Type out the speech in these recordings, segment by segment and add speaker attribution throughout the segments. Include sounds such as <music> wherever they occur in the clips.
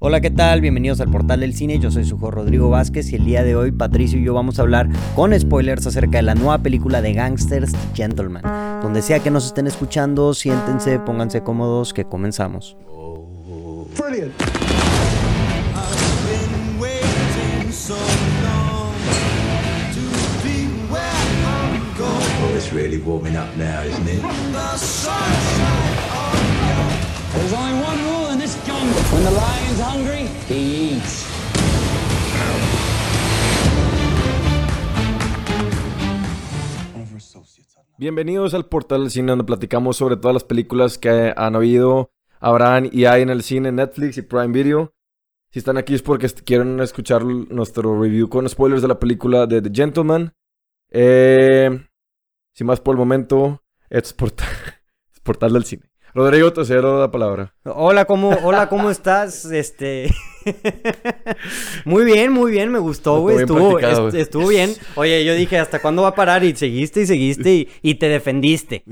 Speaker 1: Hola, ¿qué tal? Bienvenidos al Portal del Cine. Yo soy su hijo Rodrigo Vázquez y el día de hoy Patricio y yo vamos a hablar con spoilers acerca de la nueva película de Gangsters Gentleman. Donde sea que nos estén escuchando, siéntense, pónganse cómodos, que comenzamos.
Speaker 2: Brilliant.
Speaker 3: been waiting so long to be where I'm going.
Speaker 4: Oh, it's really warming up now, isn't it?
Speaker 3: The sunshine
Speaker 5: There's only one When the lion's hungry, he eats.
Speaker 6: Bienvenidos al portal del cine donde platicamos sobre todas las películas que han habido, habrán y hay en el cine, Netflix y Prime Video. Si están aquí es porque quieren escuchar nuestro review con spoilers de la película de The Gentleman. Eh, sin más por el momento, es <laughs> es portal del cine. Rodrigo, te cedo la palabra.
Speaker 1: Hola, ¿cómo, hola, ¿cómo <laughs> estás? Este. muy bien, muy bien, me gustó, güey.
Speaker 6: Estuvo bien
Speaker 1: Estuvo, est- bien. Oye, yo dije, ¿hasta cuándo va a parar? Y seguiste y seguiste y, y te defendiste.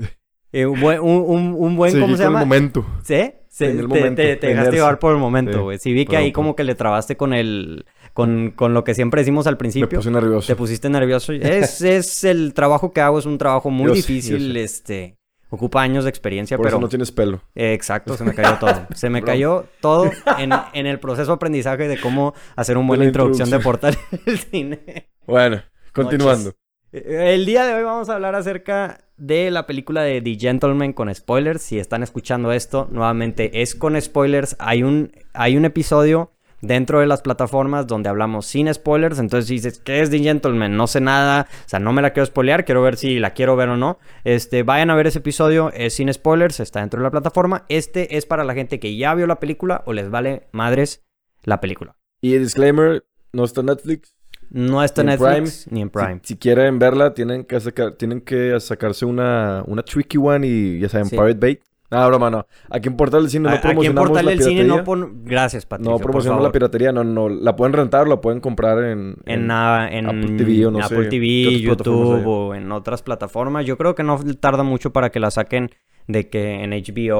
Speaker 1: Eh, un, buen, un, buen,
Speaker 6: Seguí
Speaker 1: ¿cómo se
Speaker 6: con
Speaker 1: llama?
Speaker 6: el momento.
Speaker 1: ¿Sí? Se-
Speaker 6: En el
Speaker 1: te,
Speaker 6: momento,
Speaker 1: te- te dejaste llevar por el momento, güey. Sí, vi que ahí como que le trabaste con el... Con, con lo que siempre decimos al
Speaker 6: Me
Speaker 1: principio.
Speaker 6: puse nervioso.
Speaker 1: Te pusiste nervioso. Es, es el trabajo que hago, es un trabajo muy
Speaker 6: Yo sé, yo
Speaker 1: difícil,
Speaker 6: sé.
Speaker 1: este... Ocupa años de experiencia,
Speaker 6: Por
Speaker 1: pero...
Speaker 6: eso no tienes pelo.
Speaker 1: Eh, Exacto, se me cayó todo. <laughs> Se me cayó todo en, en el proceso de aprendizaje de cómo hacer una buena
Speaker 6: la
Speaker 1: introducción de portal del cine.
Speaker 6: Bueno, continuando.
Speaker 1: Eh, El día de hoy vamos a hablar acerca de la película de The Gentleman con spoilers. Si están escuchando esto, nuevamente es con spoilers. Hay un, hay un episodio dentro de las plataformas donde hablamos sin spoilers. Entonces dices, ¿qué es The Gentleman? No sé nada. O sea, no me la quiero spoilear. Quiero ver si la quiero ver o no. Este, vayan a ver ese episodio. Es sin spoilers. Está dentro de la plataforma. Este es para la gente que ya vio la película o les vale madres la película.
Speaker 6: Y disclaimer, no está en Netflix.
Speaker 1: No está en Netflix ni en Prime.
Speaker 6: Si, quieren verla, tienen que sacar, tienen que sacarse una, una tricky one y ya saben,
Speaker 1: Sí.
Speaker 6: Pirate Bay. Ah, broma, no. Aquí en Portal del Cine no
Speaker 1: A- Aquí en
Speaker 6: promocionamos
Speaker 1: Portal
Speaker 6: la
Speaker 1: del Cine
Speaker 6: piratería.
Speaker 1: no pon... Gracias, Patricio,
Speaker 6: No promocionamos la piratería, no, no. La pueden rentar o la pueden comprar en...
Speaker 1: En, ah, en
Speaker 6: Apple TV o no
Speaker 1: Apple
Speaker 6: sé,
Speaker 1: TV,
Speaker 6: ¿qué otras plataformas
Speaker 1: YouTube o en otras plataformas. Yo creo que no tarda mucho para que la saquen de que en HBO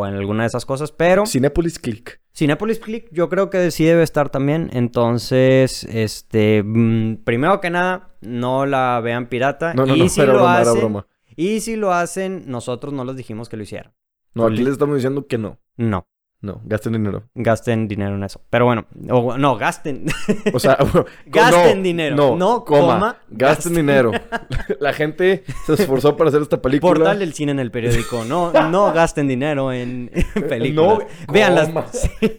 Speaker 1: o en alguna de esas cosas, pero
Speaker 6: Cinepolis Click.
Speaker 1: Cinepolis Click yo creo que sí debe estar también. Entonces, este, mm, primero que nada, no la vean pirata.
Speaker 6: No, no,
Speaker 1: y
Speaker 6: no,
Speaker 1: si
Speaker 6: era
Speaker 1: lo
Speaker 6: broma,
Speaker 1: hacen,
Speaker 6: broma.
Speaker 1: y si lo hacen, nosotros no les dijimos que lo hicieran.
Speaker 6: No, aquí les estamos diciendo que no.
Speaker 1: No,
Speaker 6: No, gasten dinero.
Speaker 1: gasten dinero en eso. Pero bueno, o- no, gasten. <laughs>
Speaker 6: O sea, <laughs>
Speaker 1: Gasten
Speaker 6: no,
Speaker 1: dinero.
Speaker 6: No,
Speaker 1: No,
Speaker 6: coma,
Speaker 1: coma,
Speaker 6: gasten
Speaker 1: gasten.
Speaker 6: dinero. <laughs> La gente se esforzó para hacer esta película.
Speaker 1: Portal del cine en el periódico. No, no gasten dinero en, películas.
Speaker 6: No
Speaker 1: Véanlas.
Speaker 6: comas.
Speaker 1: Sí,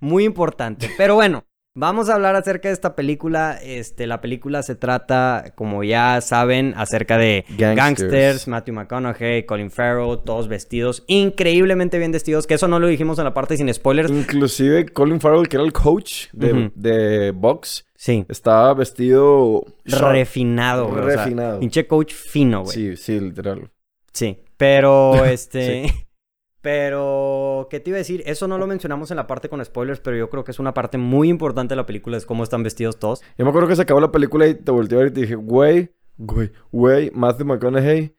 Speaker 1: Muy importante. Pero bueno, vamos a hablar acerca de esta película. Este, la película se trata, como ya saben, acerca de
Speaker 6: Gangsters.
Speaker 1: gangsters, Matthew McConaughey, Colin Farrell, todos vestidos increíblemente bien vestidos. Que eso no lo dijimos en la parte sin spoilers.
Speaker 6: Inclusive Colin Farrell, que era el coach de,
Speaker 1: Ujú.
Speaker 6: de box,
Speaker 1: Sí.
Speaker 6: estaba vestido...
Speaker 1: Refinado, güey. o sea,
Speaker 6: Refinado.
Speaker 1: pinche coach fino, güey.
Speaker 6: Sí, sí, literal.
Speaker 1: Sí, pero <laughs> este... Pero, ¿qué te iba a decir? Eso no lo mencionamos en la parte con spoilers, pero yo creo que es una parte muy importante de la película, es cómo están vestidos todos.
Speaker 6: Yo me acuerdo que se acabó la película y te volteé a ver y te dije, güey, güey, güey, Matthew McConaughey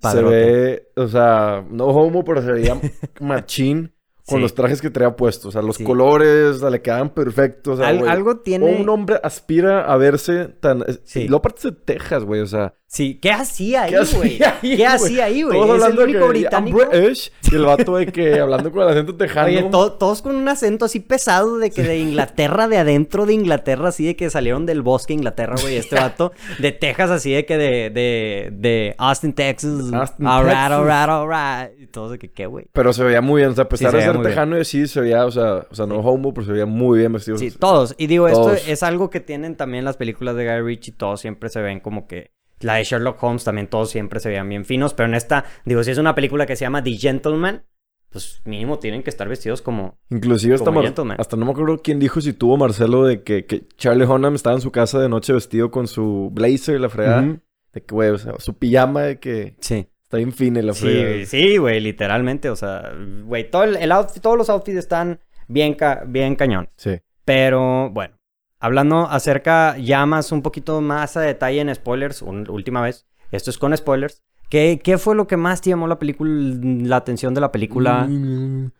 Speaker 6: se ve, o sea, no homo, pero se veía <laughs> machín con
Speaker 1: Sí.
Speaker 6: los trajes que traía puestos. O sea, los
Speaker 1: Sí.
Speaker 6: colores, o sea, le quedaban perfectos. O sea,
Speaker 1: Al- algo tiene...
Speaker 6: Un hombre aspira a verse tan...
Speaker 1: Sí.
Speaker 6: Luego aparte es de Texas, güey, o sea...
Speaker 1: Sí, ¿qué hacía ahí,
Speaker 6: ¿Qué
Speaker 1: güey? ¿Qué hacía ahí, güey?
Speaker 6: Todos
Speaker 1: Es el
Speaker 6: hablando de
Speaker 1: único
Speaker 6: que "I'm
Speaker 1: británico.
Speaker 6: British", y el vato de que hablando con el acento tejano.
Speaker 1: Oye, to- todos con un acento así pesado de que de Inglaterra, de adentro de Inglaterra, así de que salieron del bosque Inglaterra, güey, este <laughs> vato. De Texas, así de que de, de, de Austin, Texas.
Speaker 6: Austin,
Speaker 1: alright,
Speaker 6: Texas.
Speaker 1: alright, alright. Y todos de que, ¿qué, güey?
Speaker 6: Pero se veía muy bien, o sea, a pesar
Speaker 1: se
Speaker 6: de ser
Speaker 1: muy bien.
Speaker 6: tejano, y sí se veía, o sea, o sea, no homo, pero se veía muy bien vestido.
Speaker 1: Sí, todos. Y digo,
Speaker 6: Todos.
Speaker 1: esto es algo que tienen también las películas de Guy Ritchie. Todos siempre se ven como que... La de Sherlock Holmes también todos siempre se veían bien finos. Pero en esta, digo, si es una película que se llama The Gentleman, pues mínimo tienen que estar vestidos como...
Speaker 6: Inclusive hasta,
Speaker 1: Como
Speaker 6: Mar- hasta no me acuerdo quién dijo si tuvo Marcelo de que, que Charlie Hunnam estaba en su casa de noche vestido con su blazer y la fregada. De que, güey, o sea, su pijama de que
Speaker 1: Sí.
Speaker 6: está bien fina la fregada.
Speaker 1: Sí, sí, güey, literalmente. O sea, güey, todo el, el outfit, todos los outfits están bien, ca- bien cañón.
Speaker 6: Sí.
Speaker 1: Pero bueno, hablando acerca ya más, un poquito más a detalle en spoilers, un- última vez, esto es con spoilers. ¿Qué, ¿Qué fue lo que más te llamó la película, la atención de la película?
Speaker 6: Mm.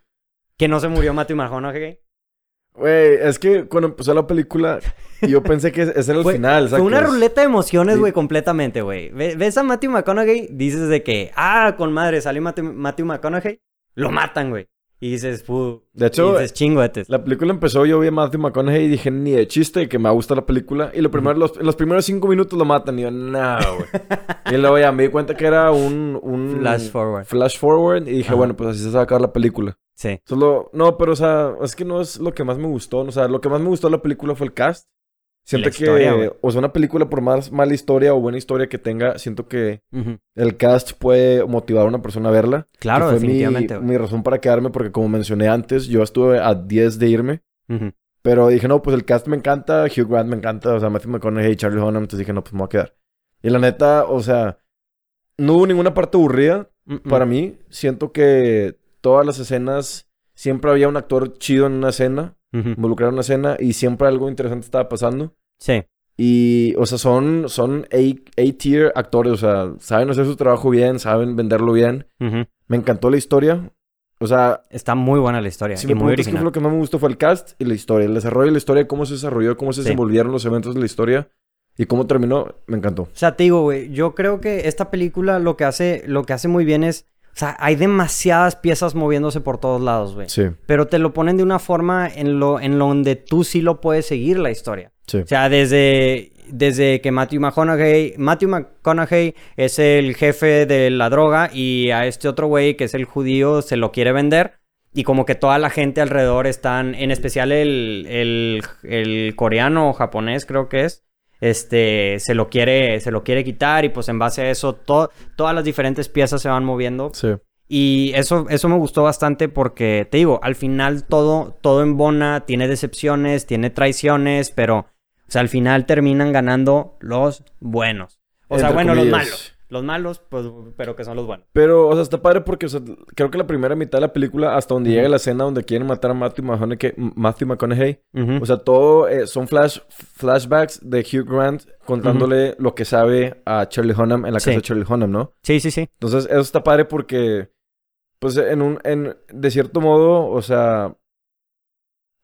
Speaker 1: Que no se murió Matthew McConaughey.
Speaker 6: Güey, es que cuando empezó la película, yo pensé que ese era el final.
Speaker 1: fue una ruleta de emociones,
Speaker 6: Sí.
Speaker 1: güey, completamente, güey. Ve- Ves a Matthew McConaughey, dices de que, ah, con madre, salió Matthew, Matthew McConaughey, lo matan, güey. Y dices, pu.
Speaker 6: De hecho,
Speaker 1: y dices, chingoetes.
Speaker 6: La película empezó, yo vi a Matthew McConaughey y dije, ni de chiste, que me gusta la película. Y lo primero, los, en los primeros cinco minutos lo matan. Y yo, no, güey. y luego ya me di cuenta que era un... un
Speaker 1: Flash forward.
Speaker 6: Flash forward. Y dije,
Speaker 1: Ajá.
Speaker 6: bueno, pues así se va a acabar la película.
Speaker 1: Sí.
Speaker 6: Solo... No, pero o sea, es que no es lo que más me gustó. O sea, lo que más me gustó de la película fue el cast. Siento que... o sea, una película por más mala historia o buena historia que tenga, siento que
Speaker 1: Ujú.
Speaker 6: el cast puede motivar a una persona a verla.
Speaker 1: Claro,
Speaker 6: fue mi-
Speaker 1: definitivamente, güey.
Speaker 6: mi razón para quedarme porque como mencioné antes, yo estuve a 10 de irme.
Speaker 1: Ujú.
Speaker 6: Pero dije, no, pues el cast me encanta, Hugh Grant me encanta, o sea, Matthew McConaughey, Charlie Hunnam, entonces dije, no, pues me voy a quedar. Y la neta, o sea, no hubo ninguna parte aburrida
Speaker 1: Mm-mm.
Speaker 6: para mí. Siento que todas las escenas, siempre había un actor chido en una escena,
Speaker 1: Ujú.
Speaker 6: involucrado en una escena, y siempre algo interesante estaba pasando.
Speaker 1: Sí.
Speaker 6: Y, o sea, son, son A- A-tier actores, o sea, saben hacer su trabajo bien, saben venderlo bien.
Speaker 1: Ujú.
Speaker 6: Me encantó la historia. O sea,
Speaker 1: Está muy buena la historia.
Speaker 6: si
Speaker 1: y
Speaker 6: me
Speaker 1: muy
Speaker 6: preguntas qué fue
Speaker 1: original.
Speaker 6: lo que más me gustó fue el cast y la historia. El desarrollo de la historia, cómo se desarrolló, cómo se
Speaker 1: Sí.
Speaker 6: desenvolvieron los eventos de la historia y cómo terminó, me encantó.
Speaker 1: O sea, te digo, güey, yo creo que esta película lo que hace, lo que hace muy bien es, o sea, hay demasiadas piezas moviéndose por todos lados, güey.
Speaker 6: Sí,
Speaker 1: Pero te lo ponen de una forma en lo, en lo donde tú sí lo puedes seguir la historia.
Speaker 6: sí.
Speaker 1: O sea, desde, desde que Matthew McConaughey, Matthew McConaughey es el jefe de la droga y a este otro güey que es el judío se lo quiere vender. Y como que toda la gente alrededor están, en especial el, el, el coreano o japonés creo que es, este, se lo quiere, se lo quiere quitar y pues en base a eso to- todas las diferentes piezas se van moviendo.
Speaker 6: sí.
Speaker 1: Y eso, eso me gustó bastante porque, te digo, al final todo, todo embona, tiene decepciones, tiene traiciones, pero, o sea, al final terminan ganando los buenos. O sea, bueno, los malos. Los malos, pues, pero que son los buenos.
Speaker 6: Pero, o sea, está padre porque, o sea, creo que la primera mitad de la película, hasta donde llega la escena donde quieren matar a Matthew McConaughey, Matthew McConaughey o sea, todo eh, son flash, flashbacks de Hugh Grant contándole lo que sabe a Charlie Hunnam en la casa
Speaker 1: Sí.
Speaker 6: de Charlie Hunnam, ¿no?
Speaker 1: sí, sí, sí.
Speaker 6: Entonces, eso está padre porque, pues, en un, en, de cierto modo, o sea,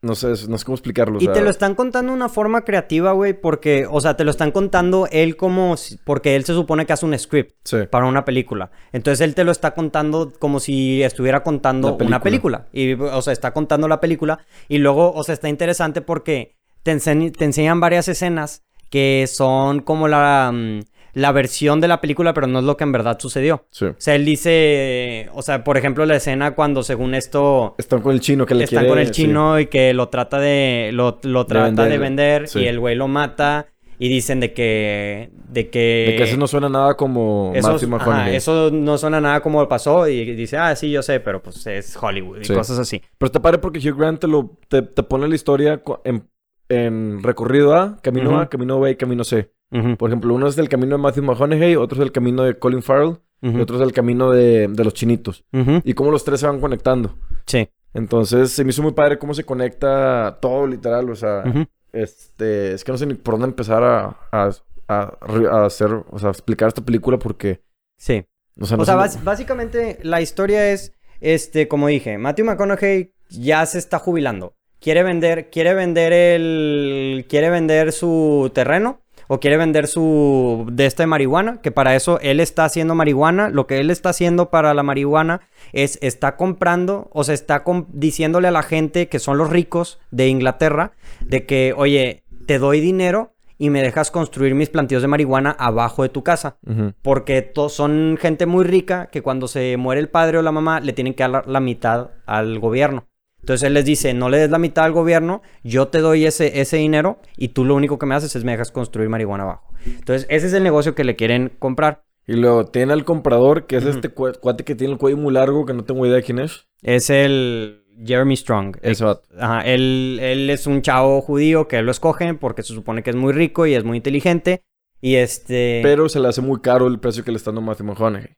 Speaker 6: no sé, no sé cómo explicarlo. o
Speaker 1: Y
Speaker 6: sea,
Speaker 1: te lo están contando de una forma creativa, güey, porque, o sea, te lo están contando él como, si- porque él se supone que hace un script.
Speaker 6: Sí,
Speaker 1: para una película. Entonces él te lo está contando como si estuviera contando una
Speaker 6: película.
Speaker 1: Y, o sea, está contando la película. Y luego, o sea, está interesante porque te enseñan varias escenas que son como la, mm, la versión de la película, pero no es lo que en verdad sucedió.
Speaker 6: sí.
Speaker 1: O sea, él dice, o sea, por ejemplo, la escena cuando según esto
Speaker 6: Están con el chino que le
Speaker 1: están
Speaker 6: quiere...
Speaker 1: con el
Speaker 6: sí.
Speaker 1: chino y que lo trata de lo, lo trata de
Speaker 6: vender,
Speaker 1: vender,
Speaker 6: sí.
Speaker 1: y el güey lo mata y dicen de que de que
Speaker 6: De que eso no suena nada como
Speaker 1: eso,
Speaker 6: Matthew
Speaker 1: ajá, eso no suena nada como pasó y dice, ah, sí, yo sé, pero pues es Hollywood y cosas así.
Speaker 6: Pero está padre porque Hugh Grant te, lo, te, te pone la historia en, en recorrido A, camino. A, camino B y camino C. Por ejemplo, uno es del camino de Matthew McConaughey, otro es el camino de Colin Farrell
Speaker 1: ujú,
Speaker 6: y otro es el camino de, de los chinitos. Y cómo los tres se van conectando.
Speaker 1: Sí.
Speaker 6: Entonces, se me hizo muy padre cómo se conecta todo, literal. O sea, este... Es que no sé ni por dónde empezar a, a, a, a hacer... O sea, explicar esta película porque...
Speaker 1: Sí.
Speaker 6: O sea, no
Speaker 1: O sea, básicamente la historia es, este, como dije, Matthew McConaughey ya se está jubilando. Quiere vender, quiere vender el, quiere vender su terreno o quiere vender su de esta de marihuana, que para eso él está haciendo marihuana. Lo que él está haciendo para la marihuana es está comprando, o sea, está diciéndole a la gente que son los ricos de Inglaterra de que, oye, te doy dinero y me dejas construir mis plantíos de marihuana abajo de tu casa. Porque son gente muy rica que cuando se muere el padre o la mamá le tienen que dar la mitad al gobierno. Entonces él les dice, no le des la mitad al gobierno, yo te doy ese, ese dinero y tú lo único que me haces es me dejas construir marihuana abajo. Entonces ese es el negocio que le quieren comprar.
Speaker 6: Y luego tiene al comprador, que es este cua- cuate que tiene el cuello muy largo, que no tengo idea de quién es.
Speaker 1: Es el Jeremy Strong.
Speaker 6: Vato.
Speaker 1: Ajá, él, él es un chavo judío que lo escogen porque se supone que es muy rico y es muy inteligente. Y este...
Speaker 6: Pero se le hace muy caro el precio que le está dando Matthew McConaughey.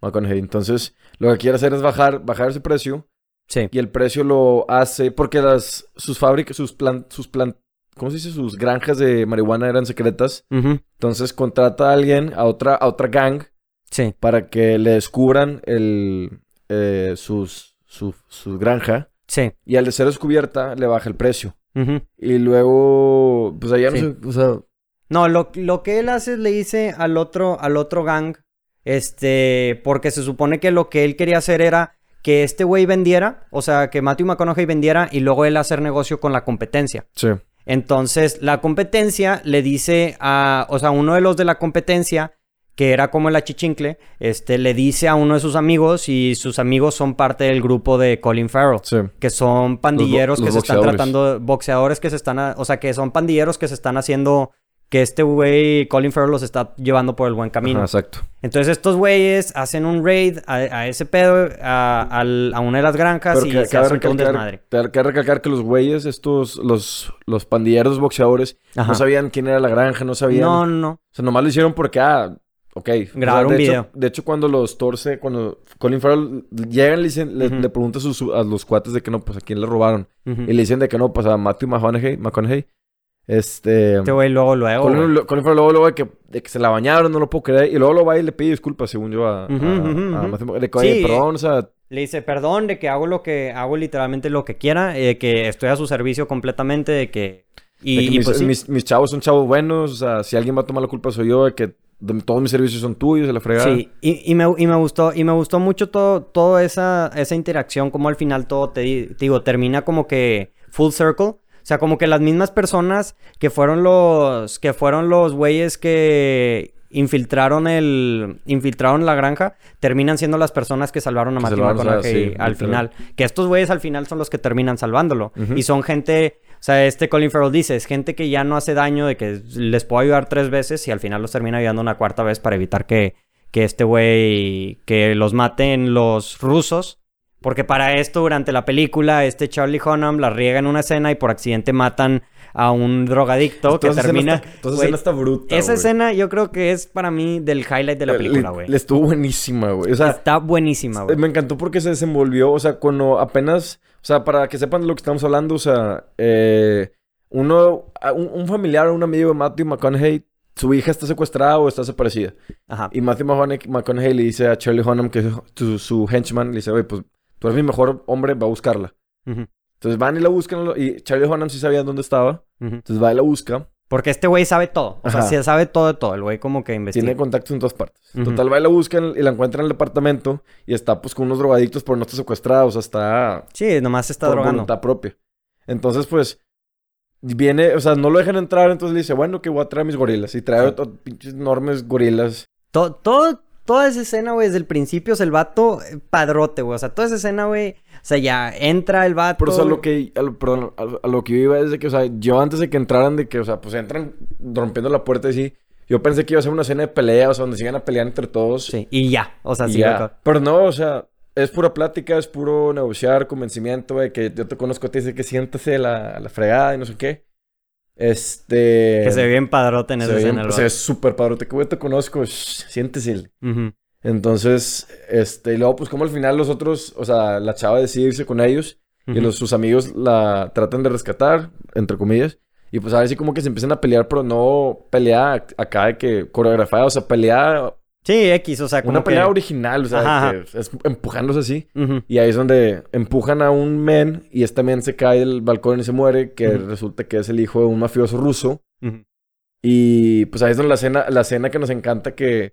Speaker 6: McConaughey. Entonces, lo que quiere hacer es bajar, bajar ese precio.
Speaker 1: Sí.
Speaker 6: Y el precio lo hace porque las, sus fábricas, sus plan, sus plan, ¿cómo se dice? Sus granjas de marihuana eran secretas. Entonces contrata a alguien, a otra, a otra gang,
Speaker 1: Sí.
Speaker 6: para que le descubran el, eh, sus, su, su granja.
Speaker 1: Sí.
Speaker 6: Y al de ser descubierta, le baja el precio.
Speaker 1: Ujú.
Speaker 6: Y luego, pues allá no
Speaker 1: Sí.
Speaker 6: sé, o sea,
Speaker 1: No, lo, lo que él hace es le dice al otro, al otro gang, este, porque se supone que lo que él quería hacer era que este güey vendiera, o sea, que Matthew McConaughey vendiera y luego él hacer negocio con la competencia.
Speaker 6: sí.
Speaker 1: Entonces, la competencia le dice a, o sea, uno de los de la competencia, que era como el achichincle, este, le dice a uno de sus amigos y sus amigos son parte del grupo de Colin Farrell.
Speaker 6: Sí.
Speaker 1: Que son pandilleros
Speaker 6: los
Speaker 1: que se están tratando, boxeadores que se están, a- o sea, que son pandilleros que se están haciendo, que este güey, Colin Farrell, los está llevando por el buen camino.
Speaker 6: Ajá, exacto.
Speaker 1: Entonces estos güeyes hacen un raid a, a ese pedo, a, una de las granjas
Speaker 6: Pero
Speaker 1: y
Speaker 6: que,
Speaker 1: se
Speaker 6: cabe
Speaker 1: hace todo un desmadre.
Speaker 6: cabe recalcar que los güeyes, estos, los, los pandilleros boxeadores,
Speaker 1: Ajá.
Speaker 6: no sabían quién era la granja, no sabían.
Speaker 1: No, no, no.
Speaker 6: O sea, nomás lo hicieron porque, ah, ok. O sea,
Speaker 1: Grabar un
Speaker 6: de hecho-
Speaker 1: video.
Speaker 6: de hecho, cuando los torce, cuando Colin Farrell llegan, le, dicen, le, le pregunta a, sus- a los cuates de que no, pues a quién le robaron. Y le dicen de que no, pues a Matthew McConaughey. McConaughey este.
Speaker 1: Este güey luego, luego.
Speaker 6: Colin, Colin Farrell luego, luego de que, de que se la bañaron, no lo puedo creer. Y luego lo va y le pide disculpas, según yo, a, de que, oye,
Speaker 1: Sí.
Speaker 6: perdón, o sea,
Speaker 1: Le dice, perdón de que hago lo que hago literalmente lo que quiera, eh, que estoy a su servicio completamente, de que... Y,
Speaker 6: de que
Speaker 1: y
Speaker 6: mis,
Speaker 1: pues sí.
Speaker 6: mis, mis chavos son chavos buenos, o sea, si alguien va a tomar la culpa soy yo, de que todos mis servicios son tuyos, de la fregada.
Speaker 1: Sí, y, y me, y me gustó, y me gustó mucho todo, toda esa, esa interacción, como al final todo te digo, termina como que full circle. O sea, como que las mismas personas que fueron los, que fueron los güeyes que infiltraron el, infiltraron la granja, terminan siendo las personas que salvaron a
Speaker 6: Que
Speaker 1: Matthew McConaughey
Speaker 6: sí,
Speaker 1: al final. Que estos güeyes al final son los que terminan salvándolo. Y son gente, o sea, este Colin Farrell dice, es gente que ya no hace daño, de que les puedo ayudar tres veces y al final los termina ayudando una cuarta vez para evitar que, que este güey, que los maten los rusos. Porque para esto, durante la película, este Charlie Hunnam la riega en una escena y por accidente matan a un drogadicto que
Speaker 6: esa escena
Speaker 1: termina...
Speaker 6: está- escena está bruta,
Speaker 1: Esa escena yo creo que es para mí del highlight de la
Speaker 6: Le-
Speaker 1: película, güey.
Speaker 6: Le estuvo buenísima, güey. O sea,
Speaker 1: Está buenísima, güey.
Speaker 6: me encantó porque se desenvolvió, o sea, cuando apenas, o sea, para que sepan de lo que estamos hablando, o sea, eh, uno, un, un familiar o un amigo de Matthew McConaughey, su hija está secuestrada o está desaparecida.
Speaker 1: Ajá.
Speaker 6: Y Matthew McConaughey, McConaughey le dice a Charlie Hunnam, que es su, su henchman, le dice, oye, pues tú eres mi mejor hombre, va a buscarla. Entonces van y la buscan, y Charlie Hunnam sí sabía dónde estaba, entonces va y la busca,
Speaker 1: Porque este güey sabe todo. O sea, sí sabe todo de todo. El güey como que investiga.
Speaker 6: tiene contactos en todas partes. Total, va y la buscan y la encuentran en el departamento, y está pues con unos drogadictos, pero no está secuestrada, o sea, está
Speaker 1: Sí, nomás está
Speaker 6: por
Speaker 1: drogando.
Speaker 6: voluntad propia. Entonces, pues, viene, o sea, no lo dejan entrar, entonces le dice, bueno, que voy a traer mis gorilas. Y trae
Speaker 1: Sí.
Speaker 6: otro- pinches enormes gorilas.
Speaker 1: To- todo, toda esa escena, güey, desde el principio es el vato eh, padrote, güey. O sea, toda esa escena, güey. O sea, ya entra el vato.
Speaker 6: Pero, o sea, lo que, a lo, perdón, a, lo que yo iba es de que, o sea, yo antes de que entraran, de que, o sea, pues entran rompiendo la puerta y así, yo pensé que iba a ser una escena de pelea, o sea, donde se iban a pelear entre todos.
Speaker 1: Sí, y ya. O sea, sí,
Speaker 6: ya. Pero no, o sea, es pura plática, es puro negociar, convencimiento, güey, que yo te conozco, te dice que siéntase la, la fregada y no sé qué. Este...
Speaker 1: Que se ve bien padrote en esa
Speaker 6: bien-
Speaker 1: escena. el
Speaker 6: se ve súper padrote, que güey, te conozco, shh, siéntese.
Speaker 1: Ujú.
Speaker 6: Entonces, este, y luego, pues, como al final los otros, o sea, la chava decide irse con ellos y los, sus amigos la tratan de rescatar, entre comillas. Y pues ahora sí como que se empiezan a pelear, pero no pelea acá de que coreografada, o sea, pelea,
Speaker 1: Sí, X, o sea, como
Speaker 6: una
Speaker 1: que...
Speaker 6: pelea original, o sea,
Speaker 1: Ajá,
Speaker 6: es empujándose así. Y ahí es donde empujan a un men y este men se cae del balcón y se muere, que resulta que es el hijo de un mafioso ruso. Y pues ahí es donde la escena, la escena que nos encanta que,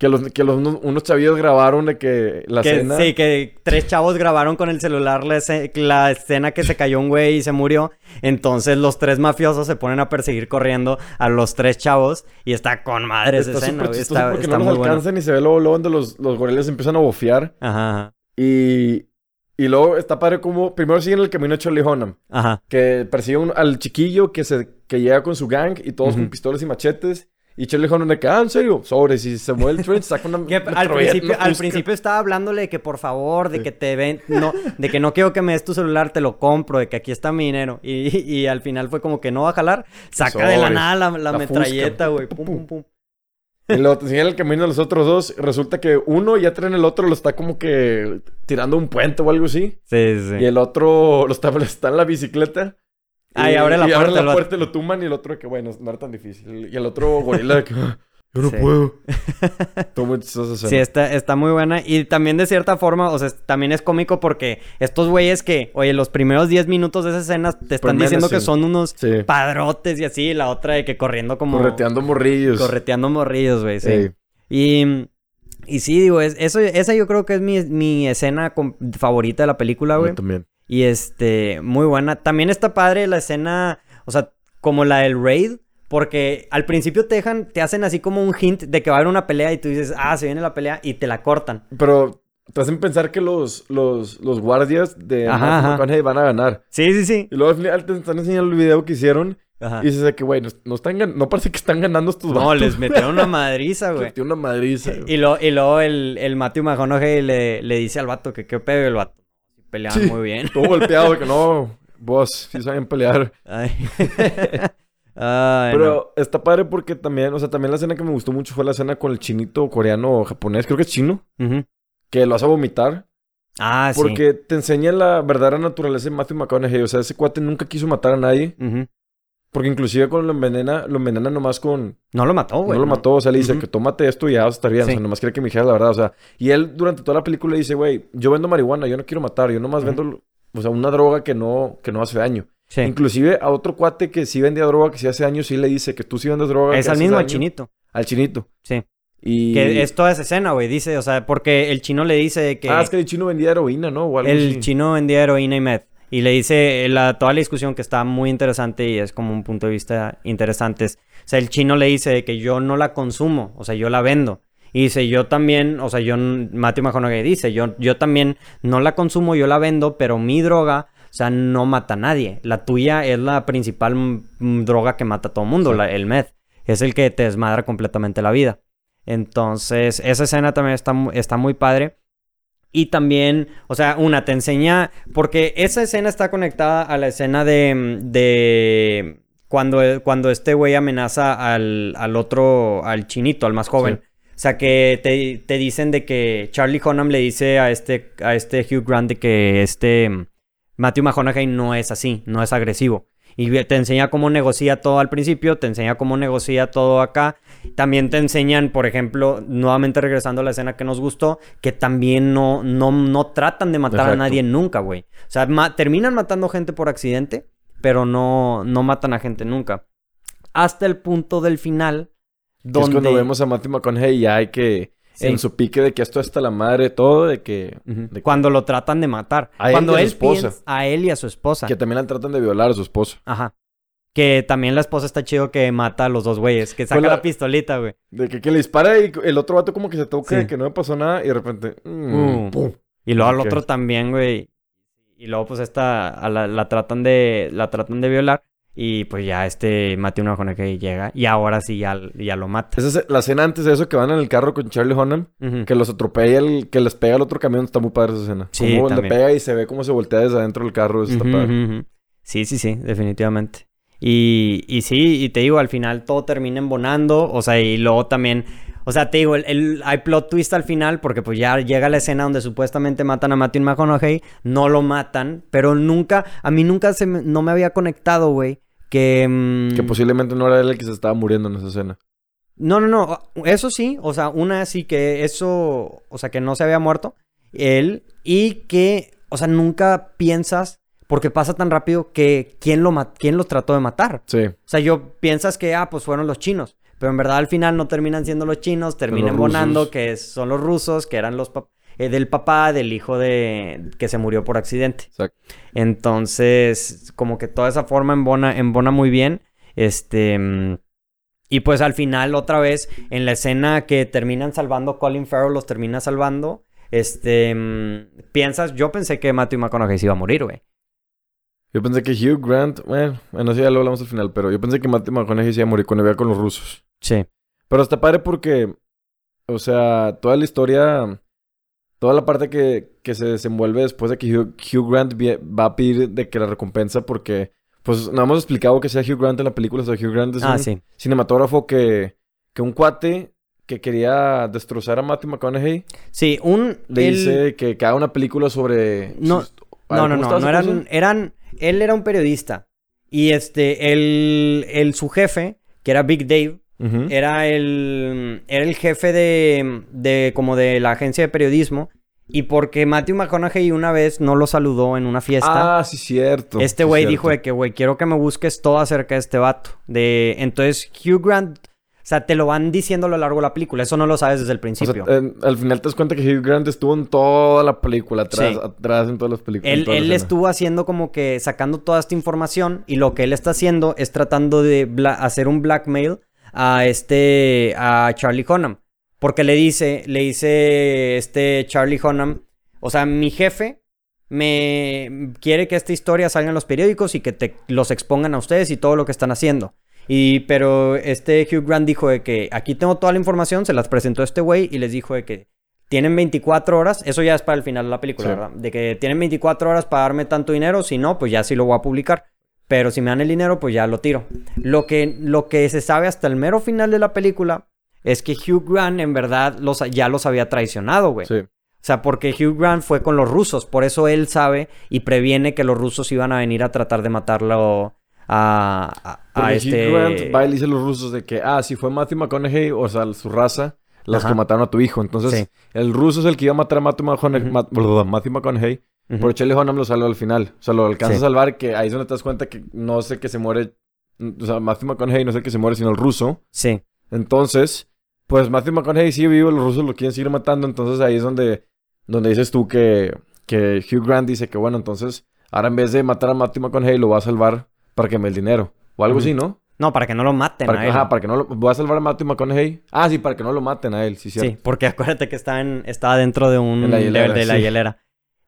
Speaker 6: que, los, que los, unos, chavillos grabaron de que la
Speaker 1: Que-
Speaker 6: escena...
Speaker 1: Sí, que tres chavos grabaron con el celular la, esce- la escena que se cayó un güey y se murió. Entonces los tres mafiosos se ponen a perseguir corriendo a los tres chavos. Y está con madre esa escena, güey. Está,
Speaker 6: porque
Speaker 1: está
Speaker 6: no
Speaker 1: muy
Speaker 6: nos
Speaker 1: bueno.
Speaker 6: alcanzan y se ve luego, luego donde los, los gorilas empiezan a bofear.
Speaker 1: Ajá, ajá.
Speaker 6: Y, y luego está padre como... Primero siguen el camino de Charlie Hunnam.
Speaker 1: Ajá.
Speaker 6: Que persigue un- al chiquillo que, se, que llega con su gang y todos con pistolas y machetes. Y Charlie Hunnam de que, ah, ¿en serio? Sobre, si se mueve el trench, saca una... <laughs>
Speaker 1: Que
Speaker 6: una
Speaker 1: al, principio,
Speaker 6: una
Speaker 1: al principio estaba hablándole de que por favor, de
Speaker 6: Sí.
Speaker 1: que te ven, no, de que no quiero que me des tu celular, te lo compro, de que aquí está mi dinero. Y, y al final fue como que no va a jalar, saca de la nada la, la
Speaker 6: La
Speaker 1: metralleta, güey. Pum, pum, pum.
Speaker 6: Y te siguen el camino de los otros dos. Resulta que uno ya traen el otro, lo está como que tirando un puente o algo así.
Speaker 1: Sí, sí.
Speaker 6: Y el otro lo está, <laughs> está en la bicicleta.
Speaker 1: Ah, y abre la
Speaker 6: y
Speaker 1: puerta
Speaker 6: abre la puerta lo tuman y el otro que bueno, no era tan difícil. Y el otro gorila que... <laughs> Yo no
Speaker 1: Sí.
Speaker 6: puedo. <laughs> Esa
Speaker 1: Sí, está, está muy buena. Y también de cierta forma, o sea, también es cómico porque estos güeyes que, oye, los primeros 10 minutos de esa escena te están diciendo que son unos
Speaker 6: Sí.
Speaker 1: padrotes y así. y La otra de que corriendo como...
Speaker 6: Correteando morrillos.
Speaker 1: Correteando morrillos, güey, sí.
Speaker 6: Ey.
Speaker 1: Y, y sí, digo, es, eso, esa yo creo que es mi, mi escena favorita de la película,
Speaker 6: Yo
Speaker 1: güey.
Speaker 6: también.
Speaker 1: Y este, muy buena. También está padre la escena, o sea, como la del raid, porque al principio te dejan, te hacen así como un hint de que va a haber una pelea y tú dices, ah, se viene la pelea y te la cortan.
Speaker 6: Pero te hacen pensar que los, los, los guardias de
Speaker 1: Ajá,
Speaker 6: van a ganar.
Speaker 1: Sí, sí, sí.
Speaker 6: Y luego al final te están enseñando el video que hicieron.
Speaker 1: Ajá.
Speaker 6: Y dices que, güey, no, no están no parece que están ganando estos
Speaker 1: No,
Speaker 6: vatos.
Speaker 1: les metieron una madriza,
Speaker 6: Les <laughs>
Speaker 1: güey.
Speaker 6: metió una madriza. güey.
Speaker 1: Y, lo, y luego el, el Matthew McConaughey le, le dice al vato que qué pedo el vato. Peleaban
Speaker 6: Sí.
Speaker 1: muy bien.
Speaker 6: Todo golpeado, que no, <laughs> vos, sí saben pelear.
Speaker 1: Ay. <laughs> Ay, no.
Speaker 6: Pero está padre porque también, o sea, también la escena que me gustó mucho fue la escena con el chinito coreano o japonés, creo que es chino, que lo hace vomitar.
Speaker 1: Ah, sí.
Speaker 6: Porque te enseña la verdadera naturaleza de Matthew McConaughey. O sea, ese cuate nunca quiso matar a nadie.
Speaker 1: Ujú.
Speaker 6: Porque inclusive cuando lo envenena, lo envenena nomás con...
Speaker 1: No lo mató, güey.
Speaker 6: no lo mató, o sea, le dice que tómate esto y ya vas a estar bien.
Speaker 1: Sí.
Speaker 6: O sea, nomás quiere que me dijeras la verdad. O sea, y él durante toda la película dice, güey, yo vendo marihuana, yo no quiero matar, yo nomás
Speaker 1: Ujú.
Speaker 6: vendo, o sea, una droga que no, que no hace daño.
Speaker 1: Sí.
Speaker 6: Inclusive a otro cuate que sí vendía droga, que sí hace años, sí le dice que tú sí vendes droga.
Speaker 1: Es
Speaker 6: que
Speaker 1: al mismo al chinito.
Speaker 6: Al chinito.
Speaker 1: Sí.
Speaker 6: Y...
Speaker 1: Que es toda esa escena, güey. Dice, o sea, porque el chino le dice que.
Speaker 6: Ah, es que el chino vendía heroína, ¿no? O algo
Speaker 1: el
Speaker 6: así.
Speaker 1: chino vendía heroína y meth. Y le dice la, toda la discusión que está muy interesante y es como un punto de vista interesante. es- o sea, el chino le dice que yo no la consumo, o sea, yo la vendo. Y dice, yo también, o sea, yo, Matthew McConaughey dice, yo, yo también no la consumo, yo la vendo, pero mi droga, o sea, no mata a nadie. La tuya es la principal mm, droga que mata a todo el mundo, la- el meth. Es el que te desmadra completamente la vida. Entonces, esa escena también está, está muy padre. Y también, o sea, una, te enseña, porque esa escena está conectada a la escena de, de cuando, cuando este güey amenaza al, al otro, al chinito, al más joven. O sea, que te, te dicen de que Charlie Hunnam le dice a este, a este Hugh Grant de que este Matthew McConaughey no es así, no es agresivo. Y te enseña cómo negocia todo al principio, te enseña cómo negocia todo acá. También te enseñan, por ejemplo, nuevamente regresando a la escena que nos gustó, que también no, no, no tratan de matar a nadie nunca, güey. O sea, ma- terminan matando gente por accidente, pero no, no matan a gente nunca. Hasta el punto del final,
Speaker 6: Que Es
Speaker 1: donde...
Speaker 6: cuando vemos a Matthew McConaughey ya hay que...
Speaker 1: Sí.
Speaker 6: En su pique de que esto está la madre, todo, de que...
Speaker 1: Ujú.
Speaker 6: de que-
Speaker 1: Cuando lo tratan de matar.
Speaker 6: A él
Speaker 1: Cuando
Speaker 6: y a su
Speaker 1: él
Speaker 6: esposa.
Speaker 1: piensa- a él y a su esposa.
Speaker 6: Que también la tratan de violar a su esposo.
Speaker 1: Ajá. Que también la esposa está chido que mata a los dos güeyes. Que saca
Speaker 6: la-
Speaker 1: la... pistolita, güey.
Speaker 6: De que, que le dispara y el otro vato como que se toca
Speaker 1: Sí.
Speaker 6: de que no me pasó nada y de repente... mm,
Speaker 1: Mm.
Speaker 6: pum.
Speaker 1: Y luego al otro también, güey. Y luego, pues, esta... a la, la tratan de... La tratan de violar. Y pues ya este Matthew McConaughey llega. Y ahora sí ya, ya lo mata.
Speaker 6: Esa es la escena antes de eso que van en el carro con Charlie Hunnam. Que los atropella, el, que les pega al otro camión. Está muy padre esa escena.
Speaker 1: Sí,
Speaker 6: Como le pega y se ve cómo se voltea desde adentro del carro. Está padre.
Speaker 1: Sí, sí, sí, definitivamente. Y, y sí, y te digo, al final todo termina embonando, o sea, y luego también, o sea, te digo, el, el- hay plot twist al final, porque pues ya llega la escena donde supuestamente matan a Matthew McConaughey, no lo matan, pero nunca, a mí nunca se me- no me había conectado, güey, que... mm,
Speaker 6: Que posiblemente no era él el que se estaba muriendo en esa escena.
Speaker 1: no, no, no. Eso sí, o sea, una sí que eso, o sea, que no se había muerto él y que, o sea, nunca piensas, porque pasa tan rápido que quién lo, quién lo trató de matar.
Speaker 6: Sí.
Speaker 1: O sea, yo piensas que, ah, pues fueron los chinos, pero en verdad al final no terminan siendo los chinos, terminan bonando que son los rusos, que eran los pap- eh, del papá, del hijo de que se murió por accidente.
Speaker 6: Exacto.
Speaker 1: Entonces, como que toda esa forma embona, embona muy bien. Este. Y pues al final, otra vez, en la escena que terminan salvando, Colin Farrell los termina salvando. Este. Piensas, yo pensé que Matthew McConaughey se iba a morir, güey.
Speaker 6: Yo pensé que Hugh Grant... Bueno, bueno, sí, ya lo hablamos al final. Pero yo pensé que Matthew McConaughey se iba a morir cuando iba con los rusos.
Speaker 1: Sí.
Speaker 6: Pero está padre porque... O sea, toda la historia... Toda la parte que, que se desenvuelve después de que Hugh, Hugh Grant va a pedir de que la recompensa porque... Pues no hemos explicado que sea Hugh Grant en la película. O sea, Hugh Grant es
Speaker 1: Ah,
Speaker 6: un
Speaker 1: sí.
Speaker 6: cinematógrafo que... Que un cuate que quería destrozar a Matthew McConaughey
Speaker 1: Sí, un.
Speaker 6: le
Speaker 1: él-
Speaker 6: dice que, que haga una película sobre...
Speaker 1: No,
Speaker 6: sus-
Speaker 1: No, no,
Speaker 6: ¿Cómo
Speaker 1: no, no eran,
Speaker 6: cosa?
Speaker 1: eran, él era un periodista y este, el, el, su jefe, que era Big Dave, Era el, era el jefe de, de como de la agencia de periodismo y porque Matthew McConaughey una vez no lo saludó en una fiesta.
Speaker 6: Ah, sí, cierto.
Speaker 1: Este güey dijo de que, güey, quiero que me busques todo acerca de este vato. De, entonces, Hugh Grant, o sea, te lo van diciendo a lo largo de la película. Eso no lo sabes desde el
Speaker 6: O
Speaker 1: principio.
Speaker 6: sea, al final te das cuenta que Hugh Grant estuvo en toda la película, atrás,
Speaker 1: Sí.
Speaker 6: atrás en todas las películas.
Speaker 1: él
Speaker 6: la
Speaker 1: él
Speaker 6: escena.
Speaker 1: estuvo haciendo como que sacando toda esta información y lo que él está haciendo es tratando de hacer un blackmail a este, a Charlie Hunnam. Porque le dice, le dice este Charlie Hunnam, o sea, mi jefe me quiere que esta historia salga en los periódicos y que te los expongan a ustedes y todo lo que están haciendo. Y pero este Hugh Grant dijo de que aquí tengo toda la información, se las presentó este güey y les dijo de que tienen 24 horas, eso ya es para el final de la película,
Speaker 6: Sí.
Speaker 1: ¿verdad? De que tienen 24 horas para darme tanto dinero, si no, pues ya sí lo voy a publicar. Pero si me dan el dinero, pues ya lo tiro. Lo que, lo que se sabe hasta el mero final de la película es que Hugh Grant en verdad los, ya los había traicionado, güey.
Speaker 6: Sí.
Speaker 1: O sea, porque Hugh Grant fue con los rusos, por eso él sabe y previene que los rusos iban a venir a tratar de matarlo a, a, a este...
Speaker 6: Hugh Grant va y dice a los rusos de que, ah, si fue Matthew McConaughey, o sea, su raza, las
Speaker 1: Ajá.
Speaker 6: que mataron a tu hijo. Entonces,
Speaker 1: Sí.
Speaker 6: el ruso es el que iba a matar a Matthew McConaughey, Matthew McConaughey
Speaker 1: Ujú.
Speaker 6: pero Charlie Hunnam lo salva al final. O sea, lo alcanza
Speaker 1: Sí.
Speaker 6: a salvar, que ahí es donde te das cuenta que no el que se muere, o sea, Matthew McConaughey no es el que se muere, sino el ruso.
Speaker 1: Sí,
Speaker 6: Entonces, pues Matthew McConaughey sigue vivo, los rusos lo quieren seguir matando, entonces ahí es donde, donde dices tú que, que Hugh Grant dice que bueno, entonces ahora en vez de matar a Matthew McConaughey lo va a salvar para que me el dinero. O algo así, ¿no?
Speaker 1: no, para que no lo maten
Speaker 6: Para
Speaker 1: a
Speaker 6: que,
Speaker 1: él.
Speaker 6: ajá, para que no lo... Voy a salvar a Matthew McConaughey. Ah, sí, para que no lo maten a él, sí, cierto.
Speaker 1: Sí, porque <laughs> acuérdate que está en, estaba dentro de un
Speaker 6: En la
Speaker 1: de-
Speaker 6: hielera,
Speaker 1: de, la
Speaker 6: sí.
Speaker 1: hielera.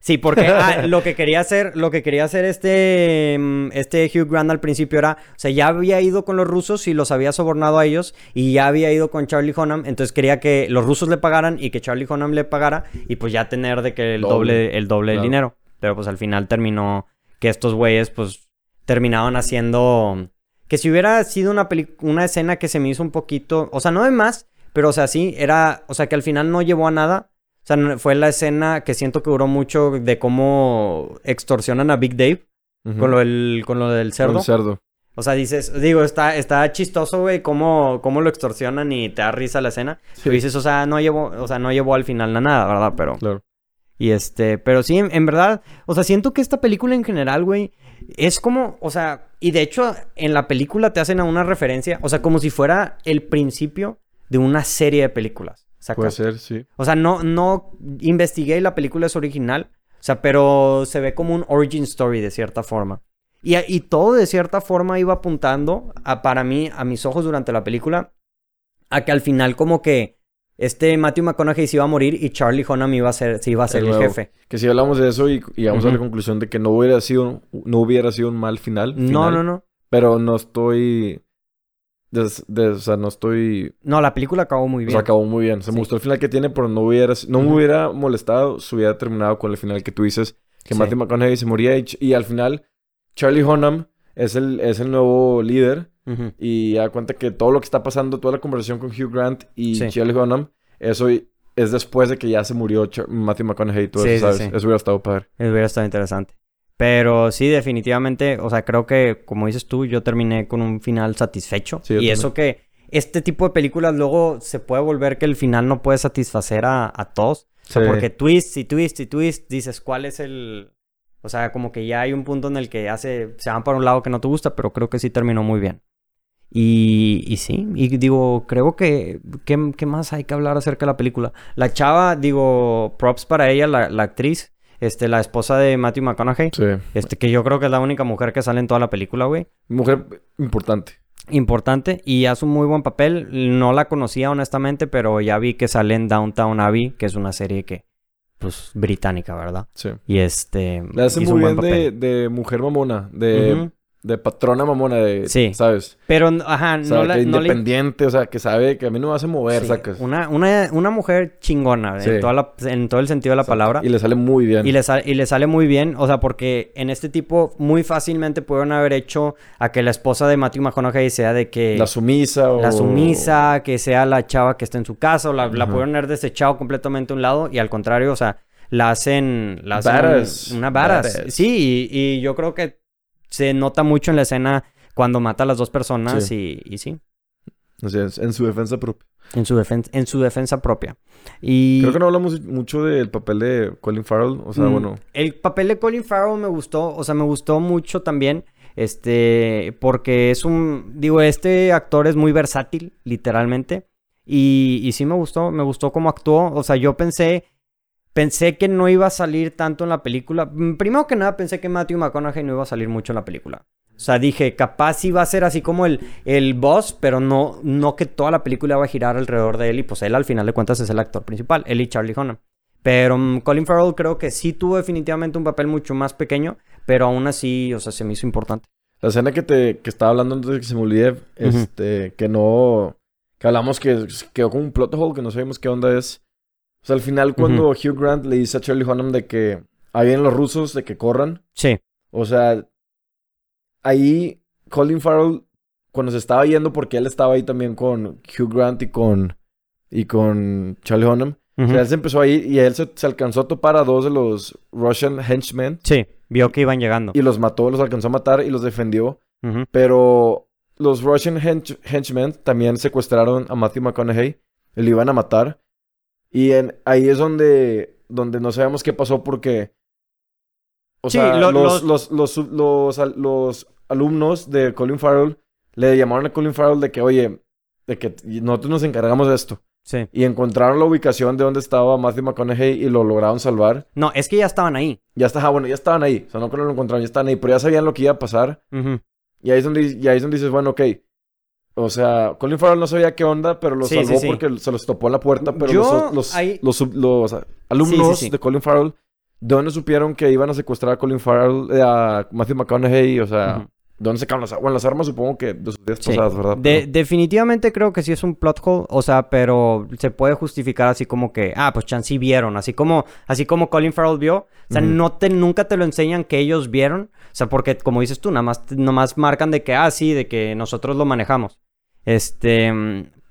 Speaker 1: Sí, porque ah, <laughs> lo que quería hacer, lo que quería hacer este, mm, este Hugh Grant al principio era, o sea, ya había ido con los rusos y los había sobornado a ellos y ya había ido con Charlie Hunnam, entonces quería que los rusos le pagaran y que Charlie Hunnam le pagara y pues ya tener de que el doble,
Speaker 6: Doble.
Speaker 1: el doble del
Speaker 6: Claro.
Speaker 1: dinero. Pero pues al final terminó que estos güeyes pues terminaban haciendo que si hubiera sido una una escena que se me hizo un poquito, o sea, no de más, pero o sea, sí, era, o sea, que al final no llevó a nada. O sea, fue la escena que siento que duró mucho de cómo extorsionan a Big Dave con, lo del, con lo del
Speaker 6: Con
Speaker 1: cerdo.
Speaker 6: el cerdo.
Speaker 1: O sea, dices, digo, está, está chistoso, güey, cómo, cómo lo extorsionan y te da risa la escena.
Speaker 6: Sí.
Speaker 1: Pero dices, o sea, no llevó, o sea, no llevó al final nada, ¿verdad? Pero.
Speaker 6: Claro.
Speaker 1: Y este, pero sí, en, en verdad, o sea, siento que esta película en general, güey, es como, o sea, y de hecho en la película te hacen a una referencia, o sea, como si fuera el principio de una serie de películas. ¿Sacas?
Speaker 6: Puede ser, sí.
Speaker 1: O sea, no, no investigué y la película es original, o sea, pero se ve como un origin story de cierta forma. Y, y todo de cierta forma iba apuntando a, para mí, a mis ojos durante la película, a que al final como que este Matthew McConaughey se iba a morir y Charlie Hunnam iba a ser, se iba a ser
Speaker 6: El
Speaker 1: el,
Speaker 6: nuevo.
Speaker 1: jefe.
Speaker 6: Que si hablamos de eso y, y llegamos a la conclusión de que no hubiera sido, no hubiera sido un mal final.
Speaker 1: No,
Speaker 6: final,
Speaker 1: no, no.
Speaker 6: Pero no estoy... des- des- o sea, no estoy...
Speaker 1: No, la película acabó muy
Speaker 6: O
Speaker 1: bien.
Speaker 6: sea, acabó muy bien. Se me gustó el final que tiene, pero no hubiera... No me hubiera molestado si hubiera terminado con el final que tú dices. Que
Speaker 1: Sí.
Speaker 6: Matthew McConaughey se moría y, al final Charlie Hunnam es el, es el nuevo líder. Y da cuenta que todo lo que está pasando, toda la conversación con Hugh Grant y
Speaker 1: Sí.
Speaker 6: Charlie Hunnam, eso es después de que ya se murió Matthew McConaughey y todo eso. Eso hubiera estado padre.
Speaker 1: Eso hubiera estado interesante. Pero sí, definitivamente, o sea, creo que, como dices tú, yo terminé con un final satisfecho.
Speaker 6: Sí,
Speaker 1: y
Speaker 6: también.
Speaker 1: eso que este tipo de películas luego se puede volver que el final no puede satisfacer a, a todos. O sea,
Speaker 6: Sí.
Speaker 1: porque twist y twist y twist, dices, ¿cuál es el...? O sea, como que ya hay un punto en el que hace, se van para un lado que no te gusta, pero creo que sí terminó muy bien. Y, y sí, y digo, creo que, ¿qué, qué más hay que hablar acerca de la película? La chava, digo, props para ella, la, la actriz, este, la esposa de Matthew McConaughey,
Speaker 6: Sí.
Speaker 1: este, que yo creo que es la única mujer que sale en toda la película, güey.
Speaker 6: Mujer importante.
Speaker 1: Importante y hace un muy buen papel. No la conocía honestamente, pero ya vi que sale en Downtown Abbey, que es una serie que, pues, británica, ¿verdad?
Speaker 6: Sí.
Speaker 1: Y este...
Speaker 6: Le hace muy
Speaker 1: un
Speaker 6: bien
Speaker 1: buen
Speaker 6: de, mujer mamona, de. De patrona mamona, de,
Speaker 1: Sí.
Speaker 6: ¿sabes?
Speaker 1: Pero, ajá,
Speaker 6: O sea,
Speaker 1: no, la,
Speaker 6: que
Speaker 1: no
Speaker 6: independiente, o sea, que sabe que a mí no me hace mover,
Speaker 1: Sí,
Speaker 6: sacas.
Speaker 1: Una, una, una mujer chingona,
Speaker 6: Sí.
Speaker 1: en, toda la- en todo el sentido de la palabra.
Speaker 6: Y le sale muy bien.
Speaker 1: Y le, sal- y le sale muy bien, o sea, porque en este tipo muy fácilmente pudieron haber hecho a que la esposa de Matthew McConaughey sea de que...
Speaker 6: La sumisa o...
Speaker 1: la sumisa, que sea la chava que está en su casa, o la, la pudieron haber desechado completamente a un lado y al contrario, o sea, la hacen, la hacen
Speaker 6: Badass.
Speaker 1: una varas. Sí, y, y yo creo que se nota mucho en la escena cuando mata a las dos personas y, y sí.
Speaker 6: Así es, en su defensa propia.
Speaker 1: En su, defen- en su defensa propia. Y
Speaker 6: Creo que no hablamos mucho del papel de Colin Farrell. O sea,
Speaker 1: Mm,
Speaker 6: bueno,
Speaker 1: El papel de Colin Farrell me gustó, o sea, me gustó mucho también, este, porque es un, digo, este actor es muy versátil, literalmente, y, y sí me gustó, me gustó cómo actuó, o sea, yo pensé, pensé que no iba a salir tanto en la película, Mm, primero que nada pensé que Matthew McConaughey no iba a salir mucho en la película. O sea, dije, capaz iba a ser así como el, el boss, pero no, no que toda la película va a girar alrededor de él. Y pues él, al final de cuentas, es el actor principal, él y Charlie Hunnam. Pero mm, Colin Farrell creo que sí tuvo definitivamente un papel mucho más pequeño, pero aún así, o sea, se me hizo importante.
Speaker 6: la escena que te que estaba hablando antes de que se me olvide, este, que no, que hablamos que quedó como un plot hole, que no sabemos qué onda es. O sea, al final cuando Hugh Grant le dice a Charlie Hunnam de que ahí vienen los rusos, de que corran,
Speaker 1: Sí,
Speaker 6: o sea, ahí Colin Farrell, cuando se estaba yendo, porque él estaba ahí también con Hugh Grant y con, y con Charlie Hunnam, o sea, él se empezó a ir y él se, se alcanzó a topar a dos de los Russian henchmen.
Speaker 1: Sí, vio que iban llegando.
Speaker 6: y los mató, los alcanzó a matar y los defendió. Pero los Russian hench- henchmen también secuestraron a Matthew McConaughey. Y lo iban a matar. Y en, ahí es donde, donde no sabemos qué pasó porque... O
Speaker 1: Sí,
Speaker 6: sea,
Speaker 1: lo-
Speaker 6: los,
Speaker 1: los-
Speaker 6: los, los, los, los alumnos de Colin Farrell le llamaron a Colin Farrell de que, oye, de que nosotros nos encargamos de esto.
Speaker 1: Sí.
Speaker 6: Y encontraron la ubicación de donde estaba Matthew McConaughey y lo lograron salvar.
Speaker 1: No, es que ya estaban ahí.
Speaker 6: Ya está, ah, bueno, ya estaban ahí. O sea, no que no lo encontraron, ya estaban ahí. Pero ya sabían lo que iba a pasar.
Speaker 1: Ujú.
Speaker 6: Y ahí es donde, y ahí es donde dices, bueno, ok. O sea, Colin Farrell no sabía qué onda, pero lo
Speaker 1: Sí,
Speaker 6: salvó
Speaker 1: sí, sí.
Speaker 6: porque se los topó en la puerta. Pero
Speaker 1: Yo
Speaker 6: los, los,
Speaker 1: ahí-
Speaker 6: los, alumnos de Colin Farrell, ¿de dónde supieron que iban a secuestrar a Colin Farrell, eh, a Matthew McConaughey? O sea,
Speaker 1: Ujú.
Speaker 6: ¿de dónde sacaron las armas? Bueno, las armas supongo que de sus días
Speaker 1: Sí.
Speaker 6: pasadas, ¿verdad?
Speaker 1: De- definitivamente creo que sí es un plot hole, o sea, pero se puede justificar así como que, ah, pues chance sí vieron, así como, así como Colin Farrell vio, o sea, no te, nunca te lo enseñan que ellos vieron, o sea, porque como dices tú, nada más, nada más marcan de que, ah, sí, de que nosotros lo manejamos, este,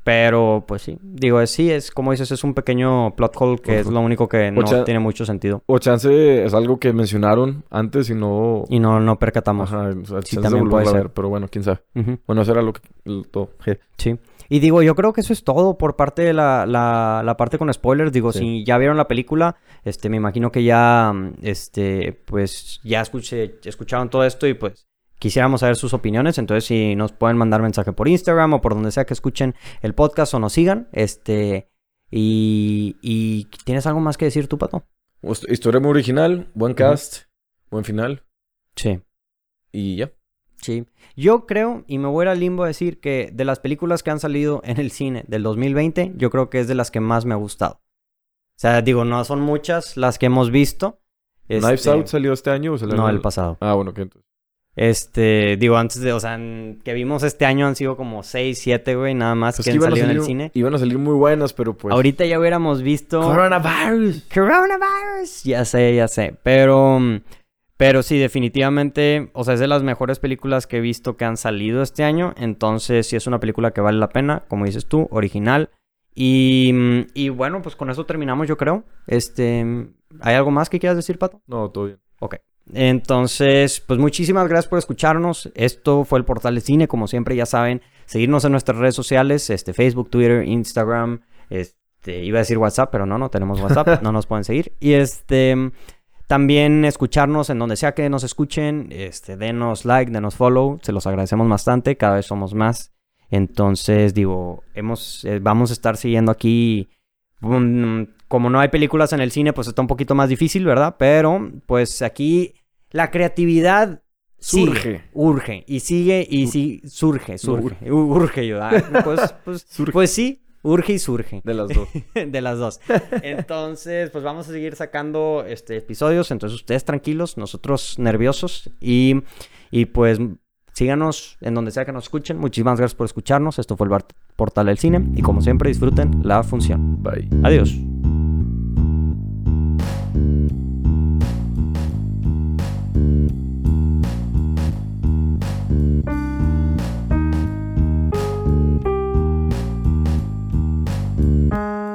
Speaker 1: pero pues sí, digo, es, sí, es como dices, es un pequeño plot hole que es lo único que no tiene mucho sentido
Speaker 6: O chance es algo que mencionaron antes y no...
Speaker 1: y no, no percatamos.
Speaker 6: Ajá, o sea,
Speaker 1: Sí, también puede ser.
Speaker 6: ver, pero bueno, quién sabe. Bueno, eso era lo que... lo- todo. Je.
Speaker 1: Sí. Y digo, yo creo que eso es todo por parte de la, la, la parte con spoilers. Digo,
Speaker 6: Sí.
Speaker 1: si ya vieron la película, este, me imagino que ya, este, pues, ya escuché, escucharon todo esto y pues quisiéramos saber sus opiniones. Entonces, si nos pueden mandar mensaje por Instagram o por donde sea que escuchen el podcast o nos sigan, este, y, y ¿tienes algo más que decir tú, Pato?
Speaker 6: Hist- Historia muy original, buen cast, buen final
Speaker 1: Sí.
Speaker 6: y ya.
Speaker 1: Sí. Yo creo, y me voy a ir al limbo a decir que de las películas que han salido en el cine del 2020, yo creo que es de las que más me ha gustado. O sea, digo, no son muchas las que hemos visto.
Speaker 6: ¿Knives
Speaker 1: Este,
Speaker 6: Out salió este año o salió
Speaker 1: No, el pasado.
Speaker 6: Ah, bueno, que entonces.
Speaker 1: Este, digo, antes de, o sea, que vimos este año han sido como 6, 7, güey, nada más
Speaker 6: Pues
Speaker 1: que
Speaker 6: que
Speaker 1: han salido en el cine.
Speaker 6: iban a salir muy buenas, pero pues...
Speaker 1: Ahorita ya hubiéramos visto...
Speaker 6: ¡Coronavirus!
Speaker 1: Coronavirus. Ya sé, ya sé. Pero, mm, pero sí, definitivamente, o sea, es de las mejores películas que he visto que han salido este año. Entonces, sí es una película que vale la pena, como dices tú, original. Y, mm, y bueno, pues con eso terminamos, yo creo. Este, ¿hay algo más que quieras decir, Pato?
Speaker 6: No, todo bien.
Speaker 1: Ok. Entonces, pues muchísimas gracias por escucharnos. Esto fue el portal de cine, como siempre ya saben, seguirnos en nuestras redes sociales, este Facebook, Twitter, Instagram, este iba a decir WhatsApp, pero no, no tenemos WhatsApp, <laughs> no nos pueden seguir. Y este también escucharnos en donde sea que nos escuchen, este denos like, denos follow, se los agradecemos bastante, cada vez somos más. Entonces, digo, hemos eh, vamos a estar siguiendo aquí como no hay películas en el cine, pues está un poquito más difícil, ¿verdad? Pero, pues aquí la creatividad
Speaker 6: Surge.
Speaker 1: urge y sigue y sí surge, surge, urge yo, <laughs> pues, pues,
Speaker 6: Surge.
Speaker 1: pues sí, urge y surge
Speaker 6: De las dos. <laughs>
Speaker 1: de las dos. Entonces, pues vamos a seguir sacando este episodios, entonces ustedes tranquilos, nosotros nerviosos y y pues síganos en donde sea que nos escuchen. Muchísimas gracias por escucharnos. Esto fue el Portal del Cine y como siempre disfruten la función.
Speaker 6: Bye.
Speaker 1: Adiós. Bye.